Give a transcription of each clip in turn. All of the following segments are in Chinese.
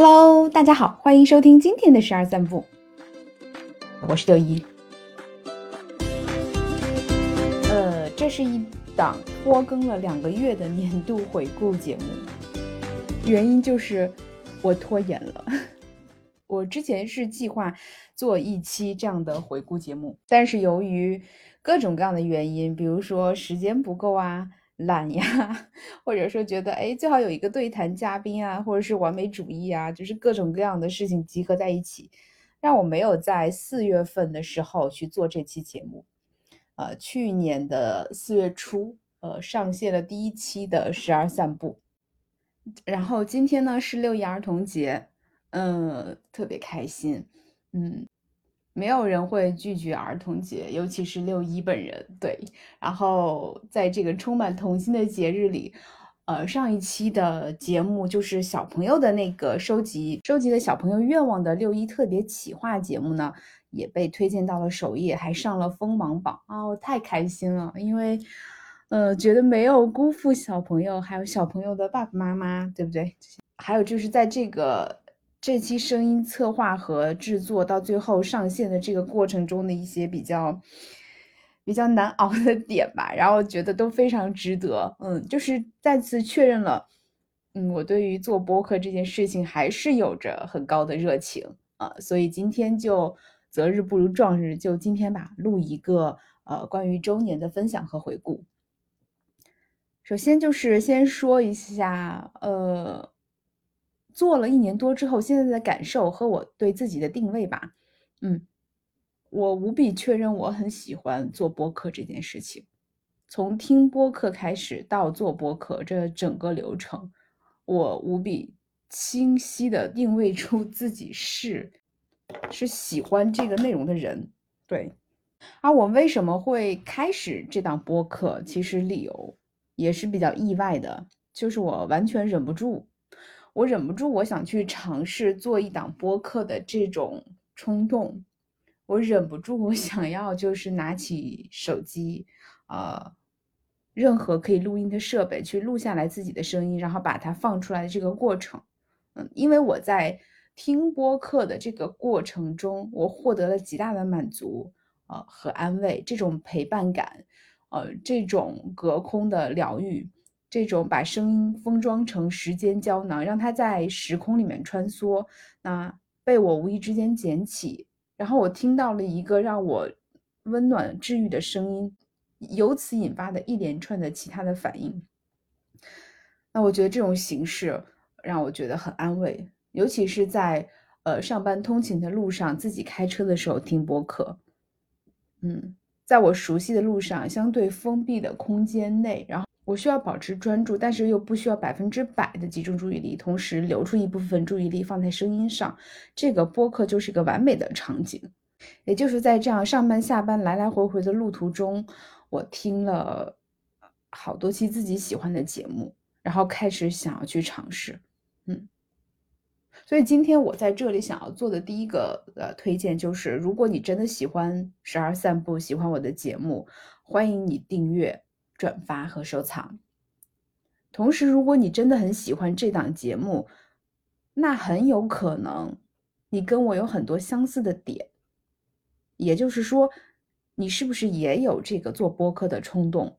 Hello，大家好，欢迎收听今天的十二散步，我是六一。呃，这是一档拖更了两个月的年度回顾节目，原因就是我拖延了。我之前是计划做一期这样的回顾节目，但是由于各种各样的原因，比如说时间不够啊。懒呀，或者说觉得哎，最好有一个对谈嘉宾啊，或者是完美主义啊，就是各种各样的事情集合在一起，让我没有在四月份的时候去做这期节目。呃，去年的四月初，呃，上线了第一期的十二散步，然后今天呢是六一儿童节，嗯，特别开心，嗯。没有人会拒绝儿童节，尤其是六一本人。对，然后在这个充满童心的节日里，呃，上一期的节目就是小朋友的那个收集收集的小朋友愿望的六一特别企划节目呢，也被推荐到了首页，还上了锋芒榜啊！我太开心了，因为，呃，觉得没有辜负小朋友，还有小朋友的爸爸妈妈，对不对？还有就是在这个。这期声音策划和制作到最后上线的这个过程中的一些比较比较难熬的 点吧，然后觉得都非常值得。嗯，就是再次确认了，嗯，我对于做播客这件事情还是有着很高的热情啊，所以今天就择日不如撞日，就今天吧，录一个呃关于周年的分享和回顾。首先就是先说一下，呃。做了一年多之后，现在的感受和我对自己的定位吧，嗯，我无比确认我很喜欢做播客这件事情。从听播客开始到做播客这整个流程，我无比清晰的定位出自己是是喜欢这个内容的人。对，而我为什么会开始这档播客，其实理由也是比较意外的，就是我完全忍不住。我忍不住，我想去尝试做一档播客的这种冲动，我忍不住，我想要就是拿起手机，呃，任何可以录音的设备去录下来自己的声音，然后把它放出来的这个过程，嗯，因为我在听播客的这个过程中，我获得了极大的满足，呃和安慰，这种陪伴感，呃，这种隔空的疗愈。这种把声音封装成时间胶囊，让它在时空里面穿梭，那被我无意之间捡起，然后我听到了一个让我温暖治愈的声音，由此引发的一连串的其他的反应。那我觉得这种形式让我觉得很安慰，尤其是在呃上班通勤的路上，自己开车的时候听播客。嗯，在我熟悉的路上，相对封闭的空间内，然后。我需要保持专注，但是又不需要百分之百的集中注意力，同时留出一部分注意力放在声音上。这个播客就是一个完美的场景。也就是在这样上班下班来来回回的路途中，我听了好多期自己喜欢的节目，然后开始想要去尝试。嗯，所以今天我在这里想要做的第一个呃推荐就是，如果你真的喜欢十二散步，喜欢我的节目，欢迎你订阅。转发和收藏。同时，如果你真的很喜欢这档节目，那很有可能你跟我有很多相似的点。也就是说，你是不是也有这个做播客的冲动？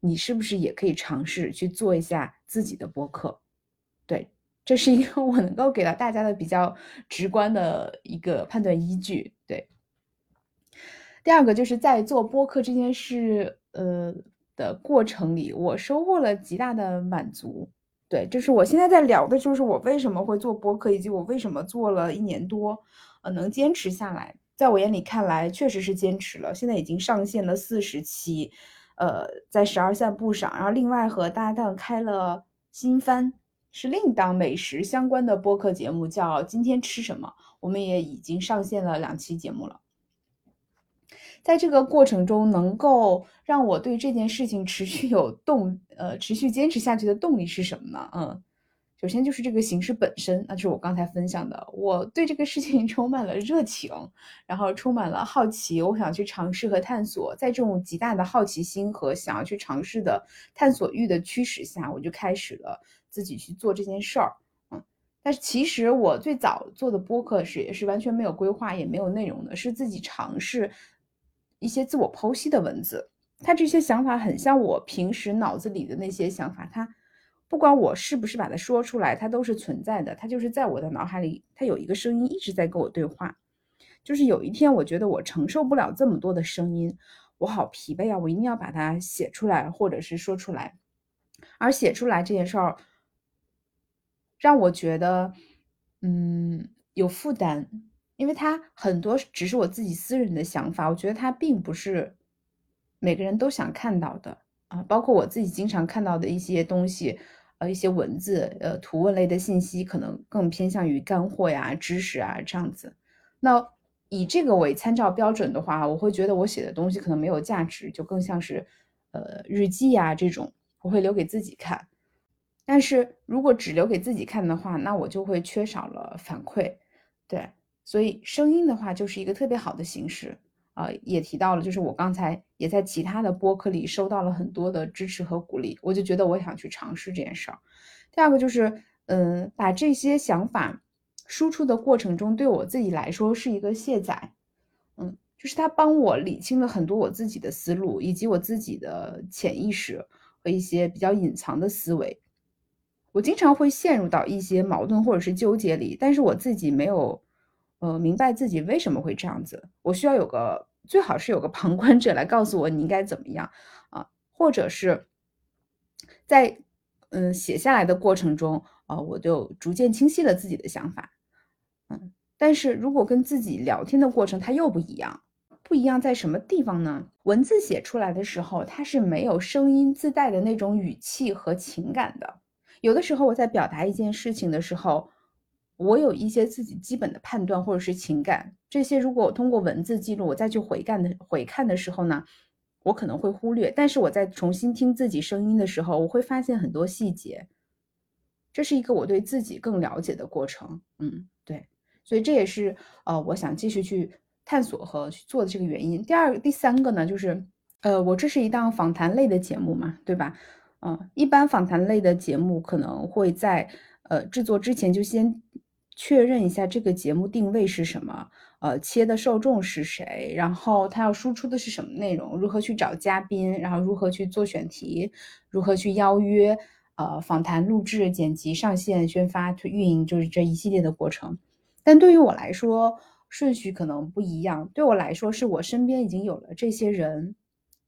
你是不是也可以尝试去做一下自己的播客？对，这是一个 我能够给到大家的比较直观的一个判断依据。对。第二个就是在做播客这件事，呃。的过程里，我收获了极大的满足。对，就是我现在在聊的，就是我为什么会做播客，以及我为什么做了一年多，呃，能坚持下来。在我眼里看来，确实是坚持了。现在已经上线了四十期，呃，在十二散步上，然后另外和搭档开了新番，是另一档美食相关的播客节目，叫今天吃什么。我们也已经上线了两期节目了。在这个过程中，能够让我对这件事情持续有动，呃，持续坚持下去的动力是什么呢？嗯，首先就是这个形式本身，那就是我刚才分享的，我对这个事情 充满了热情，然后充满了好奇，我想去尝试和探索。在这种极大的好奇心和想要去尝试的探索欲的驱使下，我就开始了自己去做这件事儿。嗯，但是其实我最早做的播客是也是完全没有规划也没有内容的，是自己尝试一些自我剖析的文字。他这些想法很像我平时脑子里的那些想法，他不管我是不是把它说出来，它都是存在的。它就是在我的脑海里，它有一个声音一直在跟我对话。就是有一天，我觉得我承受不了这么多的声音，我好疲惫啊！我一定要把它写出来，或者是说出来。而写出来这件事儿，让我觉得，嗯，有负担，因为它很多只是我自己私人的想法，我觉得它并不是。每个人都想看到的啊，包括我自己经常看到的一些东西，呃，一些文字，呃，图文类的信息，可能更偏向于干货呀、知识啊这样子。那以这个为参照标准的话，我会觉得我写的东西可能没有价值，就更像是呃日记呀这种，我会留给自己看。但是如果只留给自己看的话，那我就会缺少了反馈。对，所以声音的话就是一个特别好的形式。啊，也提到了，就是我刚才也在其他的播客里收到了很多的支持和鼓励，我就觉得我想去尝试这件事儿。第二个就是，嗯，把这些想法输出的过程中，对我自己来说是一个卸载，嗯，就是它帮我理清了很多我自己的思路，以及我自己的潜意识和一些比较隐藏的思维。我经常会陷入到一些矛盾或者是纠结里，但是我自己没有。呃，明白自己为什么会这样子，我需要有个最好是有个旁观者来告诉我你应该怎么样啊，或者是在嗯写下来的过程中啊，我就逐渐清晰了自己的想法，嗯，但是如果跟自己聊天的过程它又不一样，不一样在什么地方呢？文字写出来的时候，它是没有声音自带的那种语气和情感的，有的时候我在表达一件事情的时候。我有一些自己基本的判断或者是情感，这些如果我通过文字记录，我再去回看的回看的时候呢，我可能会忽略。但是我在重新听自己声音的时候，我会发现很多细节，这是一个我对自己更了解的过程。嗯，对，所以这也是呃我想继续去探索和去做的这个原因。第二、第三个呢，就是呃我这是一档访谈类的节目嘛，对吧？嗯，一般访谈类的节目可能会在呃制作之前就先。确认一下这个节目定位是什么，呃，切的受众是谁，然后他要输出的是什么内容，如何去找嘉宾，然后如何去做选题，如何去邀约，呃，访谈、录制、剪辑、上线、宣发、运营，就是这一系列的过程。但对于我来说，顺序可能不一样。对我来说，是我身边已经有了这些人，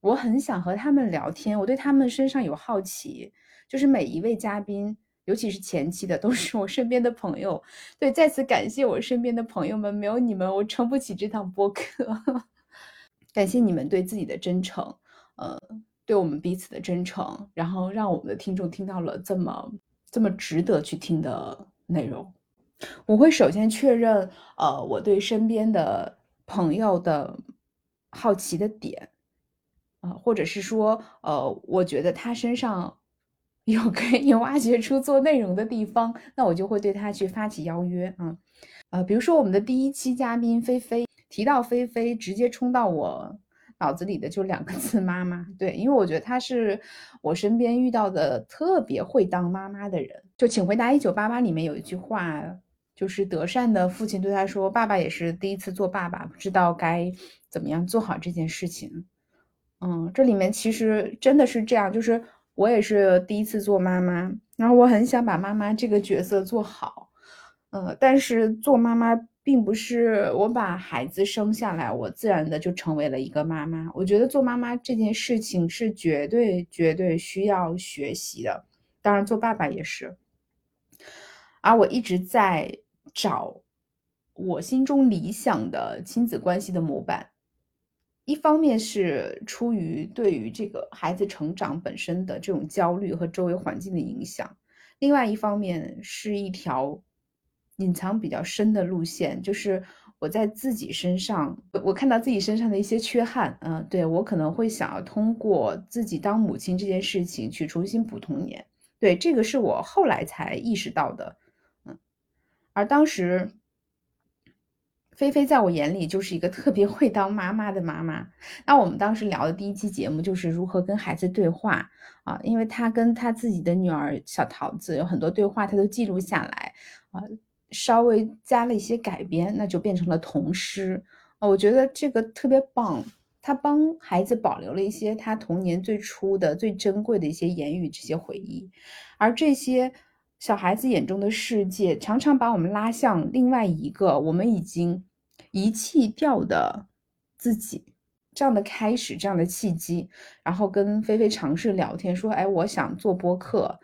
我很想和他们聊天，我对他们身上有好奇，就是每一位嘉宾。尤其是前期的都是我身边的朋友，对，再次感谢我身边的朋友们，没有你们我撑不起这趟播客。感谢你们对自己的真诚，呃，对我们彼此的真诚，然后让我们的听众听到了这么这么值得去听的内容。我会首先确认，呃，我对身边的朋友的好奇的点，啊，或者是说，呃，我觉得他身上。有 可以挖掘出做内容的地方，那我就会对他去发起邀约啊，呃，比如说我们的第一期嘉宾菲菲提到菲菲，直接冲到我脑子里的就两个字妈妈，对，因为我觉得她是我身边遇到的特别会当妈妈的人。就请回答一九八八里面有一句话，就是德善的父亲对他说：“爸爸也是第一次做爸爸，不知道该怎么样做好这件事情。”嗯，这里面其实真的是这样，就是。我也是第一次做妈妈，然后我很想把妈妈这个角色做好，呃，但是做妈妈并不是我把孩子生下来，我自然的就成为了一个妈妈。我觉得做妈妈这件事情是绝对绝对需要学习的，当然做爸爸也是。而我一直在找我心中理想的亲子关系的模板。一方面是出于对于这个孩子成长本身的这种焦虑和周围环境的影响，另外一方面是一条隐藏比较深的路线，就是我在自己身上，我看到自己身上的一些缺憾，嗯，对我可能会想要通过自己当母亲这件事情去重新补童年，对，这个是我后来才意识到的，嗯，而当时。菲菲在我眼里就是一个特别会当妈妈的妈妈。那我们当时聊的第一期节目就是如何跟孩子对话啊，因为她跟她自己的女儿小桃子有很多对话，她都记录下来啊，稍微加了一些改编，那就变成了童诗啊。我觉得这个特别棒，他帮孩子保留了一些他童年最初的最珍贵的一些言语这些回忆，而这些。小孩子眼中的世界，常常把我们拉向另外一个我们已经遗弃掉的自己。这样的开始，这样的契机，然后跟菲菲尝试聊天，说：“哎，我想做播客，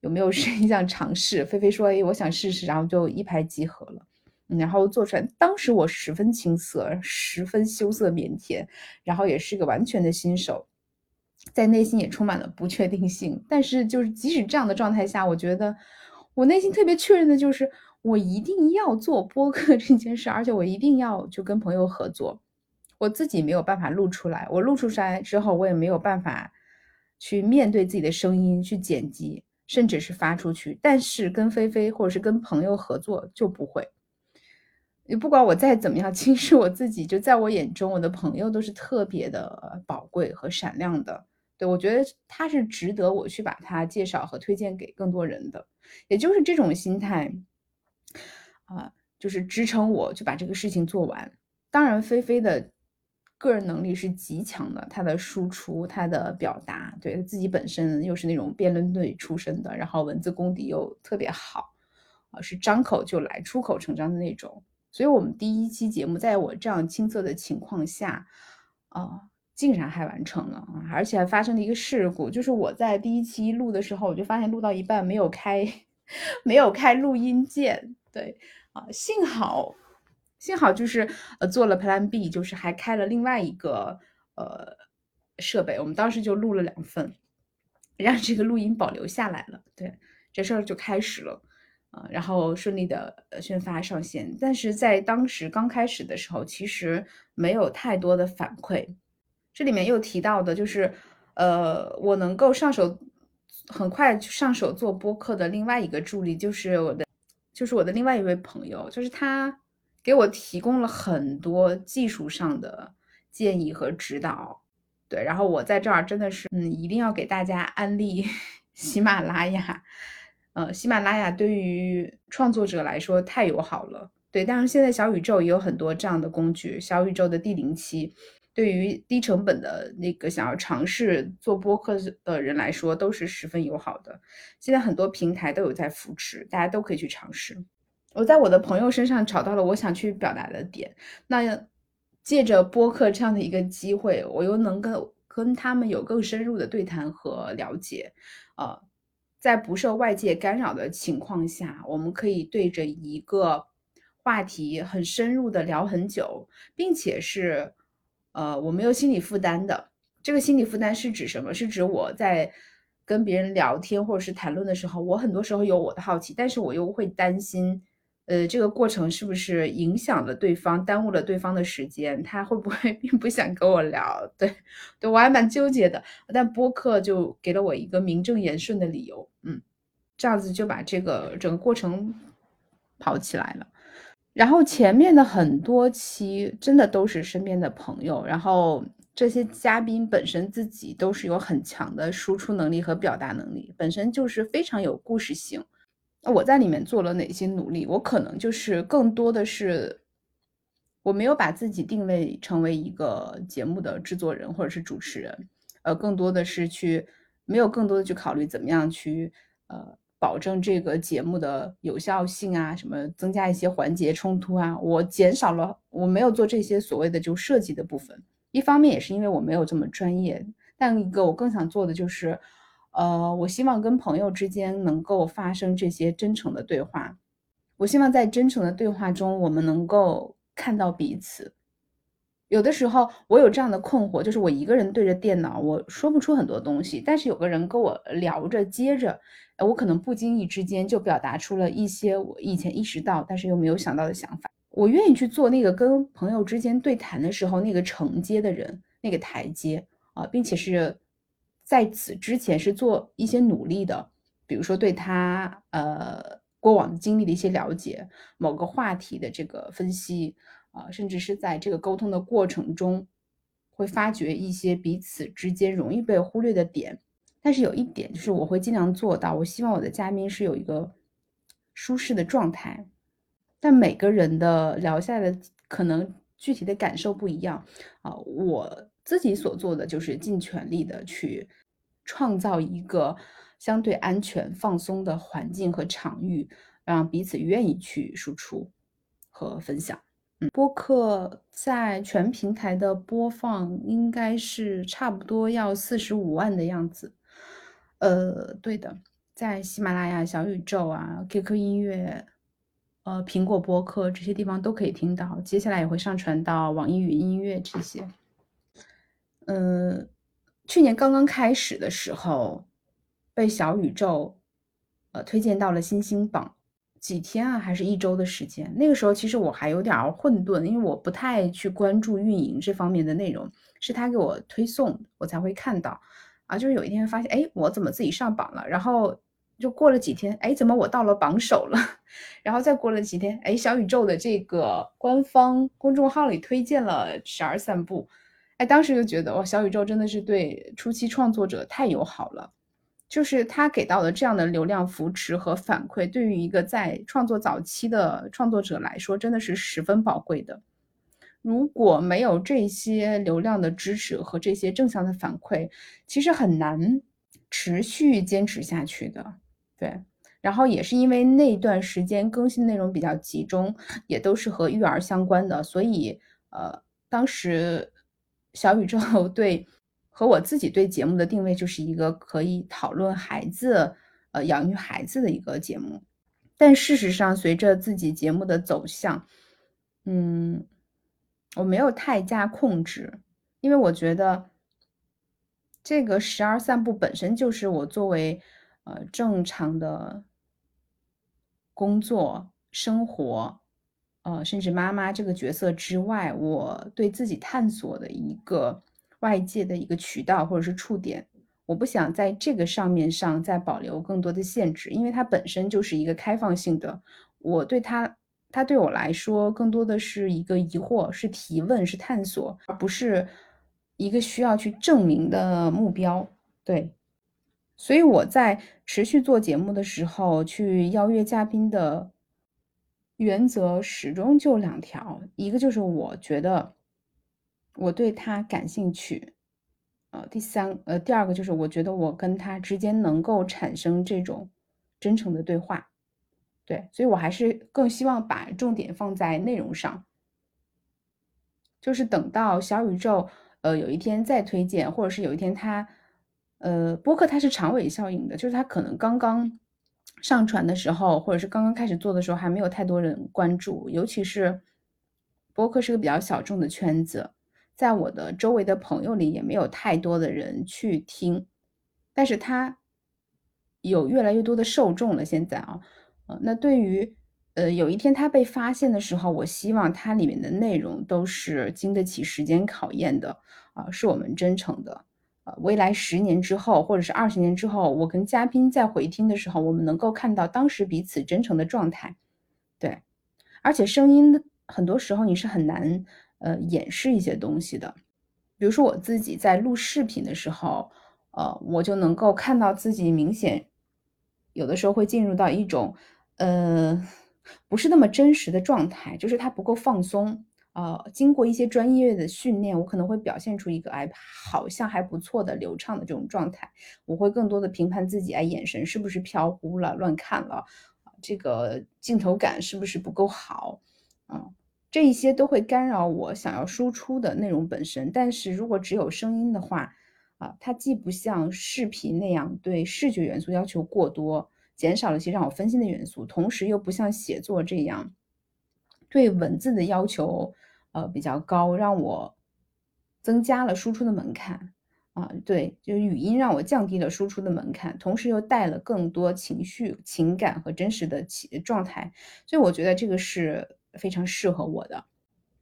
有没有谁 想尝试？”菲菲说：“哎，我想试试。”然后就一拍即合了，然后做出来。当时我十分青涩，十分羞涩腼腆，然后也是个完全的新手。在内心也充满了不确定性，但是就是即使这样的状态下，我觉得我内心特别确认的就是我一定要做播客这件事，而且我一定要就跟朋友合作。我自己没有办法录出来，我录出来之后，我也没有办法去面对自己的声音去剪辑，甚至是发出去。但是跟菲菲或者是跟朋友合作就不会。你不管我再怎么样轻视我自己，就在我眼中，我的朋友都是特别的宝贵和闪亮的。对我觉得他是值得我去把他介绍和推荐给更多人的，也就是这种心态啊，就是支撑我去把这个事情做完。当然，菲菲的个人能力是极强的，他的输出、他的表达，对自己本身又是那种辩论队出身的，然后文字功底又特别好啊，是张口就来、出口成章的那种。所以，我们第一期节目，在我这样青涩的情况下，啊，竟然还完成了啊！而且还发生了一个事故，就是我在第一期录的时候，我就发现录到一半没有开，没有开录音键。对啊，幸好，幸好就是呃做了 Plan B，就是还开了另外一个呃设备，我们当时就录了两份，让这个录音保留下来了。对，这事儿就开始了啊。然后顺利的宣发上线，但是在当时刚开始的时候，其实没有太多的反馈。这里面又提到的就是，呃，我能够上手很快上手做播客的另外一个助力，就是我的，就是我的另外一位朋友，就是他给我提供了很多技术上的建议和指导。对，然后我在这儿真的是，嗯，一定要给大家安利 喜马拉雅。呃，喜马拉雅对于创作者来说太友好了，对。当然，现在小宇宙也有很多这样的工具。小宇宙的第零期，对于低成本的那个想要尝试做播客的人来说，都是十分友好的。现在很多平台都有在扶持，大家都可以去尝试。我在我的朋友身上找到了我想去表达的点，那借着播客这样的一个机会，我又能跟跟他们有更深入的对谈和了解，呃。在不受外界干扰的情况下，我们可以对着一个话题很深入的聊很久，并且是，呃，我没有心理负担的。这个心理负担是指什么？是指我在跟别人聊天或者是谈论的时候，我很多时候有我的好奇，但是我又会担心。呃，这个过程是不是影响了对方，耽误了对方的时间？他会不会 并不想跟我聊？对，对我还蛮纠结的。但播客就给了我一个名正言顺的理由，嗯，这样子就把这个整个过程跑起来了。然后前面的很多期真的都是身边的朋友，然后这些嘉宾本身自己都是有很强的输出能力和表达能力，本身就是非常有故事性。那我在里面做了哪些努力？我可能就是更多的是，我没有把自己定位成为一个节目的制作人或者是主持人，呃，更多的是去没有更多的去考虑怎么样去呃保证这个节目的有效性啊，什么增加一些环节冲突啊，我减少了，我没有做这些所谓的就设计的部分。一方面也是因为我没有这么专业，但一个我更想做的就是。呃，我希望跟朋友之间能够发生这些真诚的对话。我希望在真诚的对话中，我们能够看到彼此。有的时候，我有这样的困惑，就是我一个人对着电脑，我说不出很多东西。但是有个人跟我聊着，接着，我可能不经意之间就表达出了一些我以前意识到，但是又没有想到的想法。我愿意去做那个跟朋友之间对谈的时候那个承接的人，那个台阶啊，并且是。在此之前是做一些努力的，比如说对他呃过往经历的一些了解，某个话题的这个分析，啊，甚至是在这个沟通的过程中，会发觉一些彼此之间容易被忽略的点。但是有一点就是，我会尽量做到，我希望我的嘉宾是有一个舒适的状态。但每个人的聊下来的可能具体的感受不一样啊，我自己所做的就是尽全力的去创造一个相对安全、放松的环境和场域，让彼此愿意去输出和分享。嗯，播客在全平台的播放应该是差不多要四十五万的样子。呃，对的，在喜马拉雅、小宇宙啊、QQ 音乐。呃，苹果播客这些地方都可以听到，接下来也会上传到网易云音乐这些。嗯，去年刚刚开始的时候，被小宇宙呃推荐到了星星榜，几天啊，还是一周的时间。那个时候其实我还有点混沌，因为我不太去关注运营这方面的内容，是他给我推送，我才会看到。啊，就是有一天发现，哎，我怎么自己上榜了？然后。就过了几天，哎，怎么我到了榜首了？然后再过了几天，哎，小宇宙的这个官方公众号里推荐了十二散步，哎，当时就觉得哇，小宇宙真的是对初期创作者太友好了，就是他给到的这样的流量扶持和反馈，对于一个在创作早期的创作者来说，真的是十分宝贵的。如果没有这些流量的支持和这些正向的反馈，其实很难持续坚持下去的。对，然后也是因为那段时间更新内容比较集中，也都是和育儿相关的，所以呃，当时小宇宙 对和我自己对节目的定位就是一个可以讨论孩子呃养育孩子的一个节目。但事实上，随着自己节目的走向，嗯，我没有太加控制，因为我觉得这个十二散步本身就是我作为。呃，正常的工作、生活，呃，甚至妈妈这个角色之外，我对自己探索的一个外界的一个渠道或者是触点，我不想在这个上面上再保留更多的限制，因为它本身就是一个开放性的。我对它，它对我来说更多的是一个疑惑，是提问，是探索，而不是一个需要去证明的目标。对。所以我在持续做节目的时候，去邀约嘉宾的原则始终就两条：一个就是我觉得我对他感兴趣，呃，第三呃，第二个就是我觉得我跟他之间能够产生这种真诚的对话。对，所以我还是更希望把重点放在内容上，就是等到小宇宙呃有一天再推荐，或者是有一天他。呃，播客它是长尾效应的，就是它可能刚刚上传的时候，或者是刚刚开始做的时候，还没有太多人关注。尤其是播客是个比较小众的圈子，在我的周围的朋友里也没有太多的人去听。但是它有越来越多的受众了。现在啊，呃，那对于呃有一天它被发现的时候，我希望它里面的内容都是经得起时间考验的啊，是我们真诚的。呃，未来十年之后，或者是二十年之后，我跟嘉宾在回听的时候，我们能够看到当时彼此真诚的状态，对。而且声音很多时候你是很难呃掩饰一些东西的，比如说我自己在录视频的时候，呃，我就能够看到自己明显有的时候会进入到一种呃不是那么真实的状态，就是它不够放松。呃，经过一些专业的训练，我可能会表现出一个哎，好像还不错的流畅的这种状态。我会更多的评判自己，哎，眼神是不是飘忽了、乱看了，这个镜头感是不是不够好？嗯，这一些都会干扰我想要输出的内容本身。但是如果只有声音的话，啊，它既不像视频那样对视觉元素要求过多，减少了一些让我分心的元素，同时又不像写作这样对文字的要求。呃，比较高，让我增加了输出的门槛啊，对，就是语音让我降低了输出的门槛，同时又带了更多情绪、情感和真实的状态，所以我觉得这个是非常适合我的。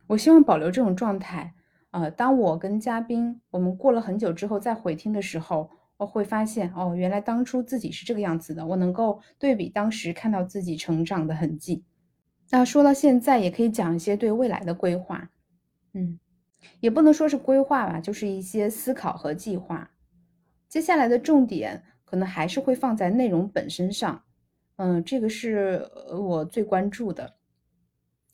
我希望保留这种状态呃，当我跟嘉宾我们过了很久之后再回听的时候，我会发现哦，原来当初自己是这个样子的，我能够对比当时看到自己成长的痕迹。那说到现在，也可以讲一些对未来的规划。嗯，也不能说是规划吧，就是一些思考和计划。接下来的重点可能还是会放在内容本身上。嗯，这个是我最关注的。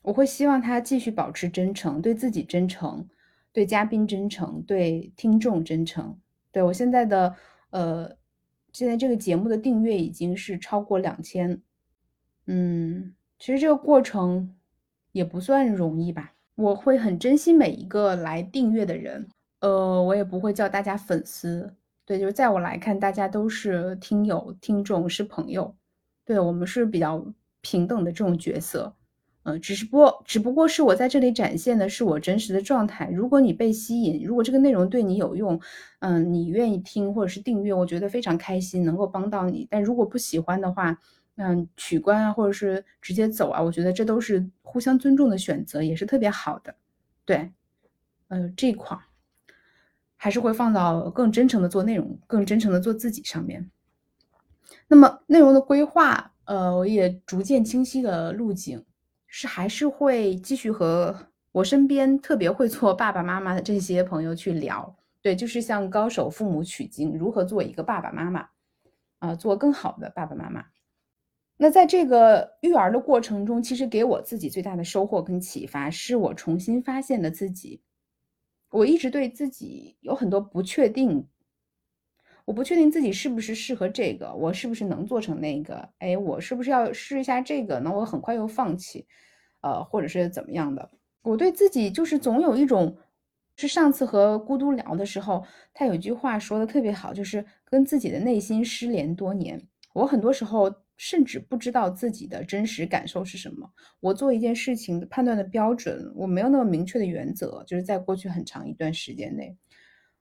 我会希望他继续保持真诚，对自己真诚，对嘉宾真诚，对听众真诚。对我现在的呃，现在这个节目的订阅已经是超过两千。嗯，其实这个过程也不算容易吧。我会很珍惜每一个来订阅的人。呃，我也不会叫大家粉丝。对，就是在我来看，大家都是听友、听众，是朋友。对我们是比较平等的这种角色。呃，只是不，只不过是我在这里展现的是我真实的状态。如果你被吸引，如果这个内容对你有用，嗯，你愿意听或者是订阅，我觉得非常开心，能够帮到你。但如果不喜欢的话，嗯，取关啊，或者是直接走啊，我觉得这都是互相尊重的选择，也是特别好的。对，呃，这块还是会放到更真诚的做内容，更真诚的做自己上面。那么内容的规划，呃，我也逐渐清晰的路径。是还是会继续和我身边特别会做爸爸妈妈的这些朋友去聊，对，就是向高手父母取经，如何做一个爸爸妈妈，啊，做更好的爸爸妈妈。那在这个育儿的过程中，其实给我自己最大的收获跟启发，是我重新发现了自己。我一直对自己有很多不确定，我不确定自己是不是适合这个，我是不是能做成那个？哎，我是不是要试一下这个？那我很快又放弃。呃，或者是怎么样的？我对自己就是总有一种，是上次和孤独聊的时候，他有一句话说的特别好，就是跟自己的内心失联多年。我很多时候甚至不知道自己的真实感受是什么。我做一件事情的判断的标准，我没有那么明确的原则，就是在过去很长一段时间内，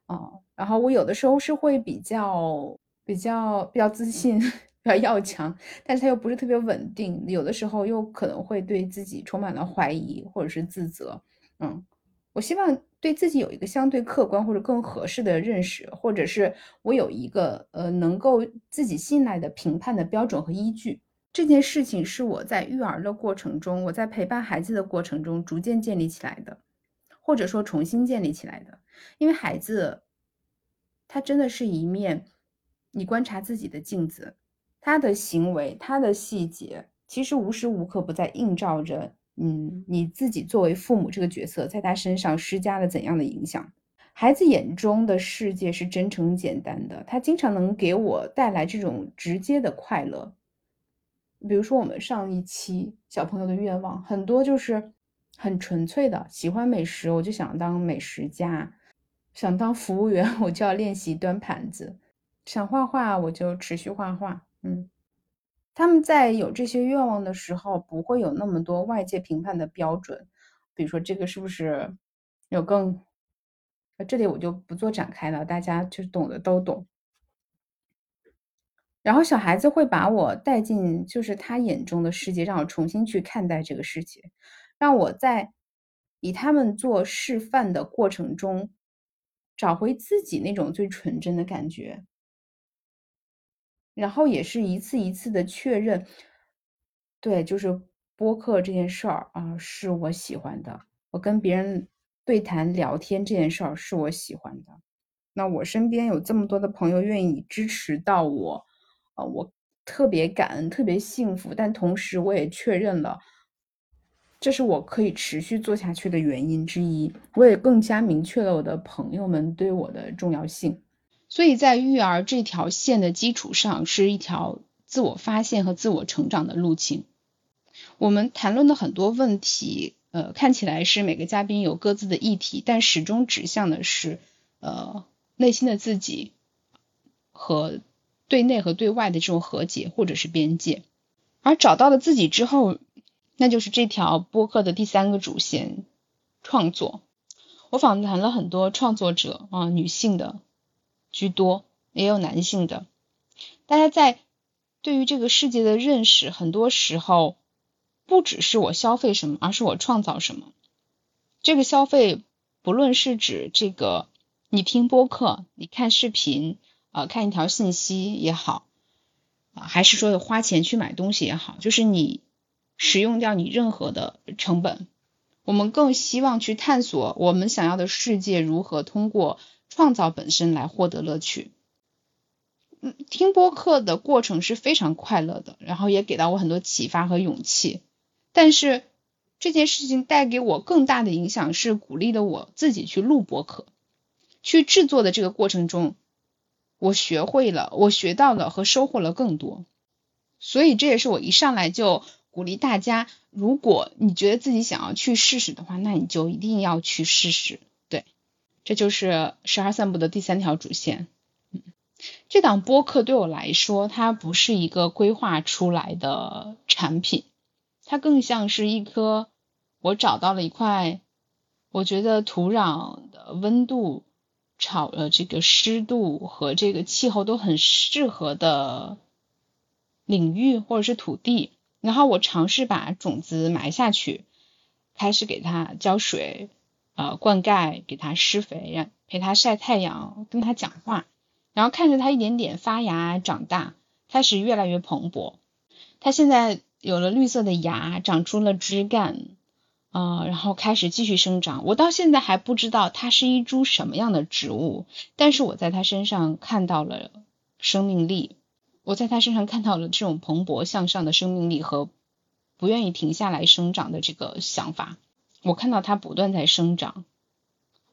啊，然后我有的时候是会比较比较比较自信。较要强，但是他又不是特别稳定，有的时候又可能会对自己充满了怀疑或者是自责。嗯，我希望对自己有一个相对客观或者更合适的认识，或者是我有一个呃能够自己信赖的评判的标准和依据。这件事情是我在育儿的过程中，我在陪伴孩子的过程中逐渐建立起来的，或者说重新建立起来的。因为孩子，他真的是一面你观察自己的镜子。他的行为，他的细节，其实无时无刻不在映照着，嗯，你自己作为父母这个角色，在他身上施加了怎样的影响？孩子眼中的世界是真诚简单的，他经常能给我带来这种直接的快乐。比如说，我们上一期小朋友的愿望，很多就是很纯粹的，喜欢美食，我就想当美食家；想当服务员，我就要练习端盘子；想画画，我就持续画画。嗯，他们在有这些愿望的时候，不会有那么多外界评判的标准，比如说这个是不是有更……这里我就不做展开了，大家就懂的都懂。然后小孩子会把我带进就是他眼中的世界，让我重新去看待这个世界，让我在以他们做示范的过程中，找回自己那种最纯真的感觉。然后也是一次一次的确认，对，就是播客这件事儿啊，是我喜欢的。我跟别人对谈聊天这件事儿是我喜欢的。那我身边有这么多的朋友愿意支持到我，啊，我特别感恩，特别幸福。但同时我也确认了，这是我可以持续做下去的原因之一。我也更加明确了我的朋友们对我的重要性。所以在育儿这条线的基础上，是一条自我发现和自我成长的路径。我们谈论的很多问题，呃，看起来是每个嘉宾有各自的议题，但始终指向的是，呃，内心的自己和对内和对外的这种和解或者是边界。而找到了自己之后，那就是这条播客的第三个主线——创作。我访谈了很多创作者啊，女性的。居多，也有男性的。大家在对于这个世界的认识，很多时候不只是我消费什么，而是我创造什么。这个消费，不论是指这个你听播客、你看视频啊，看一条信息也好啊，还是说花钱去买东西也好，就是你使用掉你任何的成本。我们更希望去探索我们想要的世界如何通过创造本身来获得乐趣。嗯，听播客的过程是非常快乐的，然后也给到我很多启发和勇气。但是这件事情带给我更大的影响是鼓励了我自己去录播客，去制作的这个过程中，我学会了，我学到了和收获了更多。所以这也是我一上来就。鼓励大家，如果你觉得自己想要去试试的话，那你就一定要去试试。这就是十二散步的第三条主线。嗯，这档播客对我来说，它不是一个规划出来的产品，它更像是一颗我找到了一块，我觉得土壤的温度、炒呃这个湿度和这个气候都很适合的领域或者是土地。然后我尝试把种子埋下去，开始给它浇水，呃，灌溉，给它施肥，陪它晒太阳，跟它讲话，然后看着它一点点发芽长大，开始越来越蓬勃。它现在有了绿色的芽，长出了枝干，呃，然后开始继续生长。我到现在还不知道它是一株什么样的植物，但是我在它身上看到了生命力。我在他身上看到了这种蓬勃向上的生命力和不愿意停下来生长的这个想法。我看到它不断在生长，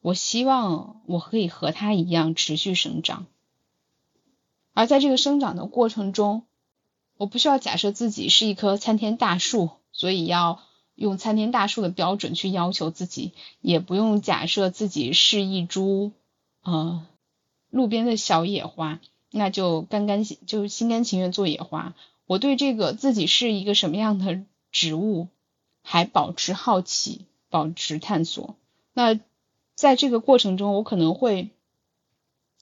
我希望我可以和它一样持续生长。而在这个生长的过程中，我不需要假设自己是一棵参天大树，所以要用参天大树的标准去要求自己，也不用假设自己是一株呃路边的小野花。那就干干就心甘情愿做野花。我对这个自己是一个什么样的植物还保持好奇，保持探索。那在这个过程中，我可能会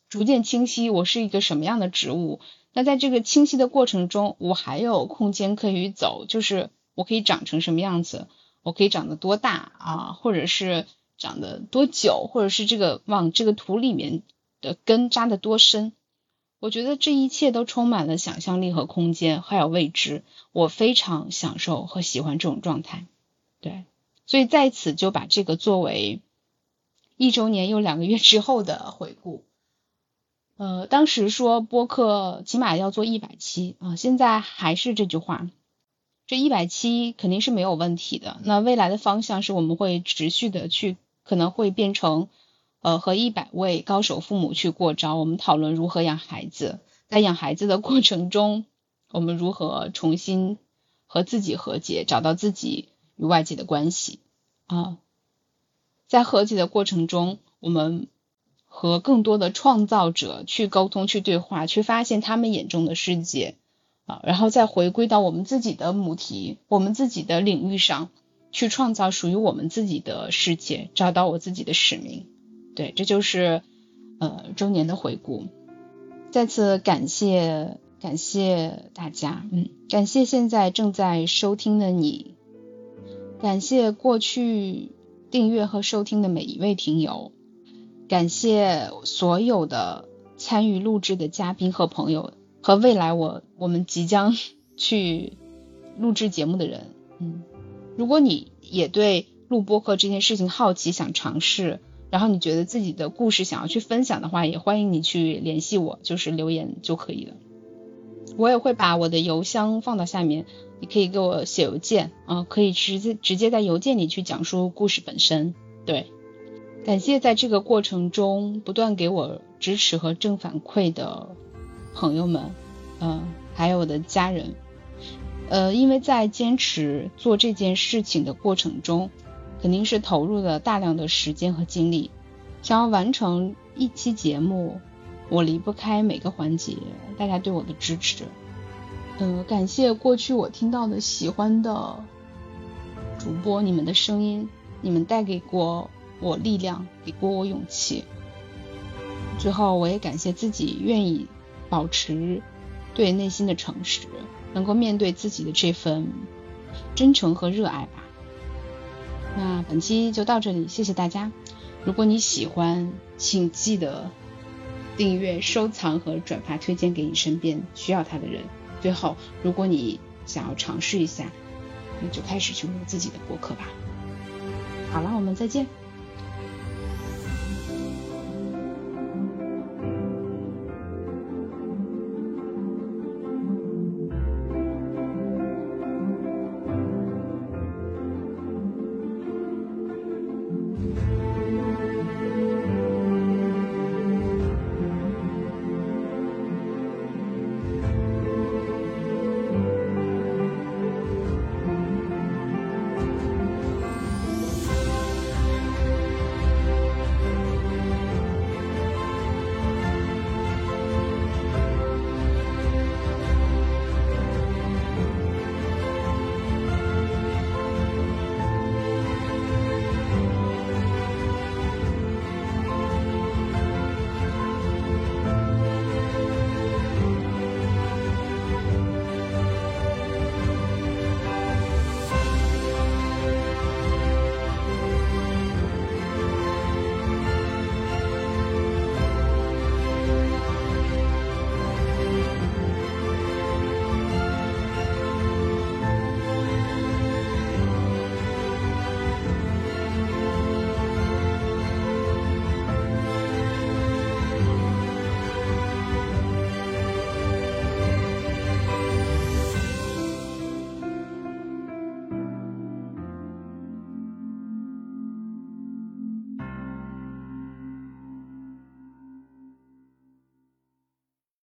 逐渐清晰我是一个什么样的植物。那在这个清晰的过程中，我还有空间可以走，就是我可以长成什么样子，我可以长得多大啊，或者是长得多久，或者是这个往这个土里面的根扎得多深。我觉得这一切都充满了想象力和空间，还有未知。我非常享受和喜欢这种状态，对，所以在此就把这个作为一周年又两个月之后的回顾。呃，当时说播客起码要做一百期啊，现在还是这句话，这一百期肯定是没有问题的。那未来的方向是我们会持续的去，可能会变成。呃，和一百位高手父母去过招，我们讨论如何养孩子，在养孩子的过程中，我们如何重新和自己和解，找到自己与外界的关系。啊，在和解的过程中，我们和更多的创造者去沟通、去对话，去发现他们眼中的世界。啊，然后再回归到我们自己的母题、我们自己的领域上去创造属于我们自己的世界，找到我自己的使命。对，这就是呃周年的回顾，再次感谢感谢大家，嗯，感谢现在正在收听的你，感谢过去订阅和收听的每一位听友，感谢所有的参与录制的嘉宾和朋友，和未来我我们即将 去录制节目的人，嗯，如果你也对录播课这件事情好奇，想尝试。然后你觉得自己的故事想要去分享的话，也欢迎你去联系我，就是留言就可以了。我也会把我的邮箱放到下面，你可以给我写邮件啊，可以直接直接在邮件里去讲述故事本身。对，感谢在这个过程中不断给我支持和正反馈的朋友们，嗯，还有我的家人，呃，因为在坚持做这件事情的过程中。肯定是投入了大量的时间和精力，想要完成一期节目，我离不开每个环节大家对我的支持。嗯，感谢过去我听到的喜欢的主播，你们的声音，你们带给过我力量，给过我勇气。最后，我也感谢自己愿意保持对内心的诚实，能够面对自己的这份真诚和热爱吧。那本期就到这里，谢谢大家。如果你喜欢，请记得订阅、收藏和转发，推荐给你身边需要它的人。最后，如果你想要尝试一下，那就开始去录自己的博客吧。好了，我们再见。